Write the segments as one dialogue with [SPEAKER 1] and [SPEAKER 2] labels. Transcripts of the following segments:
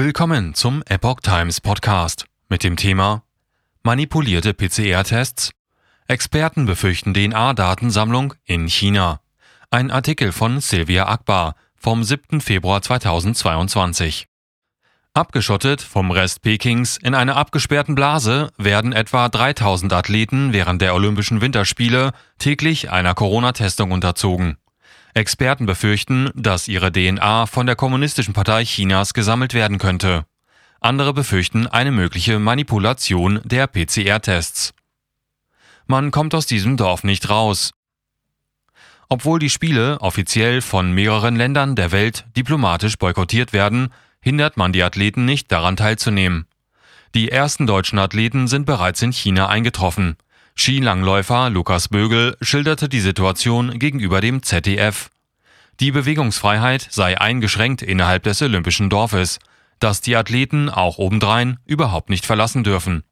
[SPEAKER 1] Willkommen zum Epoch Times Podcast mit dem Thema Manipulierte PCR-Tests. Experten befürchten DNA-Datensammlung in China. Ein Artikel von Sylvia Akbar vom 7. Februar 2022. Abgeschottet vom Rest Pekings in einer abgesperrten Blase werden etwa 3000 Athleten während der Olympischen Winterspiele täglich einer Corona-Testung unterzogen. Experten befürchten, dass ihre DNA von der Kommunistischen Partei Chinas gesammelt werden könnte. Andere befürchten eine mögliche Manipulation der PCR-Tests. Man kommt aus diesem Dorf nicht raus. Obwohl die Spiele offiziell von mehreren Ländern der Welt diplomatisch boykottiert werden, hindert man die Athleten nicht daran teilzunehmen. Die ersten deutschen Athleten sind bereits in China eingetroffen. Skilangläufer Lukas Bögel schilderte die Situation gegenüber dem ZDF. Die Bewegungsfreiheit sei eingeschränkt innerhalb des Olympischen Dorfes, das die Athleten auch obendrein überhaupt nicht verlassen dürfen.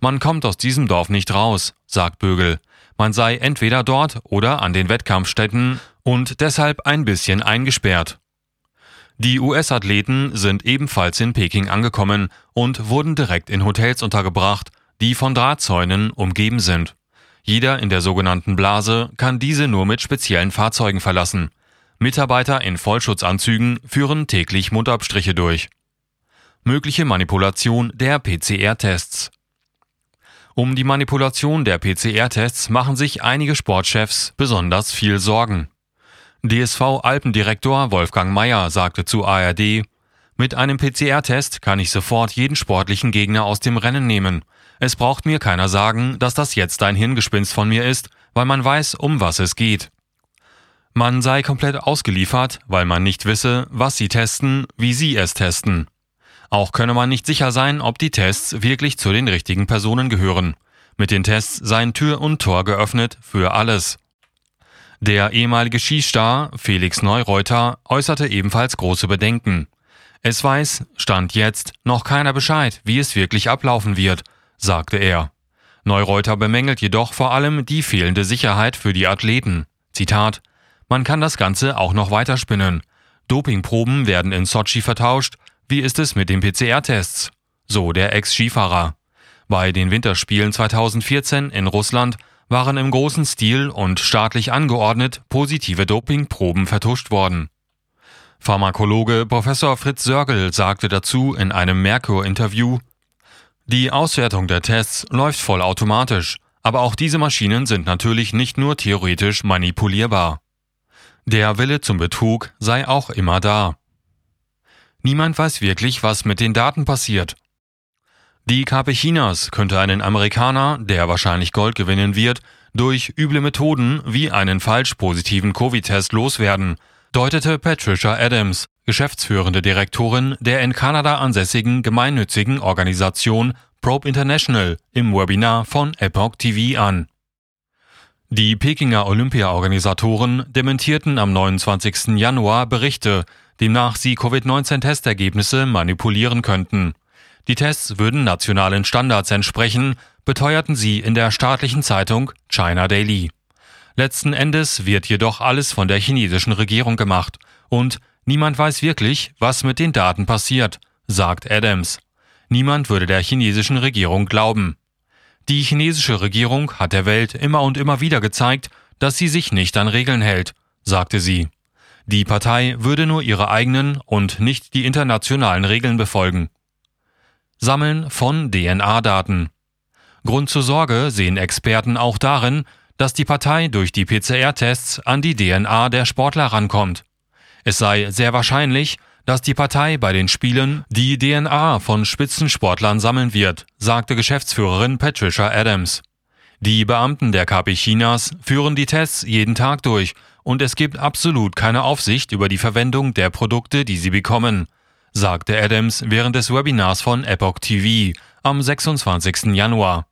[SPEAKER 1] Man kommt aus diesem Dorf nicht raus, sagt Bögel. Man sei entweder dort oder an den Wettkampfstätten und deshalb ein bisschen eingesperrt. Die US-Athleten sind ebenfalls in Peking angekommen und wurden direkt in Hotels untergebracht, die von Drahtzäunen umgeben sind. Jeder in der sogenannten Blase kann diese nur mit speziellen Fahrzeugen verlassen. Mitarbeiter in Vollschutzanzügen führen täglich Mundabstriche durch. Mögliche Manipulation der PCR-Tests. Um die Manipulation der PCR-Tests machen sich einige Sportchefs besonders viel Sorgen. DSV-Alpendirektor Wolfgang Mayer sagte zu ARD, mit einem PCR-Test kann ich sofort jeden sportlichen Gegner aus dem Rennen nehmen. Es braucht mir keiner sagen, dass das jetzt ein Hirngespinst von mir ist, weil man weiß, um was es geht. Man sei komplett ausgeliefert, weil man nicht wisse, was sie testen, wie sie es testen. Auch könne man nicht sicher sein, ob die Tests wirklich zu den richtigen Personen gehören. Mit den Tests seien Tür und Tor geöffnet für alles. Der ehemalige Skistar Felix Neureuter äußerte ebenfalls große Bedenken. Es weiß, stand jetzt, noch keiner Bescheid, wie es wirklich ablaufen wird, sagte er. Neureuter bemängelt jedoch vor allem die fehlende Sicherheit für die Athleten. Zitat Man kann das Ganze auch noch weiterspinnen. Dopingproben werden in Sochi vertauscht. Wie ist es mit den PCR-Tests? So der Ex-Skifahrer. Bei den Winterspielen 2014 in Russland waren im großen Stil und staatlich angeordnet positive Dopingproben vertuscht worden. Pharmakologe Professor Fritz Sörgel sagte dazu in einem Merkur-Interview, die Auswertung der Tests läuft vollautomatisch, aber auch diese Maschinen sind natürlich nicht nur theoretisch manipulierbar. Der Wille zum Betrug sei auch immer da. Niemand weiß wirklich, was mit den Daten passiert. Die KP Chinas könnte einen Amerikaner, der wahrscheinlich Gold gewinnen wird, durch üble Methoden wie einen falsch positiven Covid-Test loswerden, deutete Patricia Adams, geschäftsführende Direktorin der in Kanada ansässigen gemeinnützigen Organisation Probe International im Webinar von Epoch TV an. Die Pekinger Olympia-Organisatoren dementierten am 29. Januar Berichte, demnach sie Covid-19-Testergebnisse manipulieren könnten. Die Tests würden nationalen Standards entsprechen, beteuerten sie in der staatlichen Zeitung China Daily. Letzten Endes wird jedoch alles von der chinesischen Regierung gemacht und niemand weiß wirklich, was mit den Daten passiert, sagt Adams. Niemand würde der chinesischen Regierung glauben. Die chinesische Regierung hat der Welt immer und immer wieder gezeigt, dass sie sich nicht an Regeln hält, sagte sie. Die Partei würde nur ihre eigenen und nicht die internationalen Regeln befolgen. Sammeln von DNA-Daten. Grund zur Sorge sehen Experten auch darin, dass die Partei durch die PCR-Tests an die DNA der Sportler rankommt. Es sei sehr wahrscheinlich, dass die Partei bei den Spielen die DNA von Spitzensportlern sammeln wird, sagte Geschäftsführerin Patricia Adams. Die Beamten der KP Chinas führen die Tests jeden Tag durch und es gibt absolut keine Aufsicht über die Verwendung der Produkte, die sie bekommen, sagte Adams während des Webinars von Epoch TV am 26. Januar.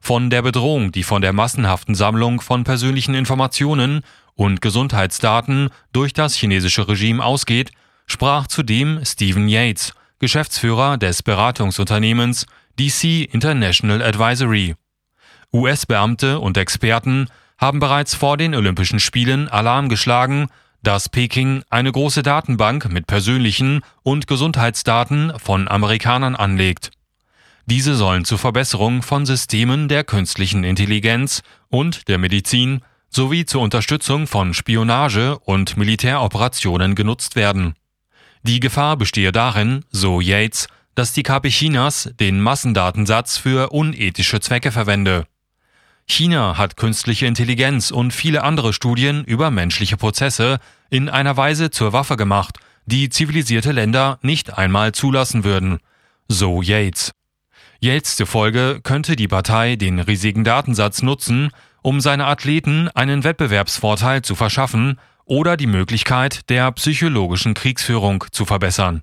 [SPEAKER 1] Von der Bedrohung, die von der massenhaften Sammlung von persönlichen Informationen und Gesundheitsdaten durch das chinesische Regime ausgeht, sprach zudem Stephen Yates, Geschäftsführer des Beratungsunternehmens DC International Advisory. US-Beamte und Experten haben bereits vor den Olympischen Spielen Alarm geschlagen, dass Peking eine große Datenbank mit persönlichen und Gesundheitsdaten von Amerikanern anlegt. Diese sollen zur Verbesserung von Systemen der künstlichen Intelligenz und der Medizin sowie zur Unterstützung von Spionage und Militäroperationen genutzt werden. Die Gefahr bestehe darin, so Yates, dass die KP Chinas den Massendatensatz für unethische Zwecke verwende. China hat künstliche Intelligenz und viele andere Studien über menschliche Prozesse in einer Weise zur Waffe gemacht, die zivilisierte Länder nicht einmal zulassen würden, so Yates. Yates zufolge könnte die Partei den riesigen Datensatz nutzen, um seine Athleten einen Wettbewerbsvorteil zu verschaffen oder die Möglichkeit der psychologischen Kriegsführung zu verbessern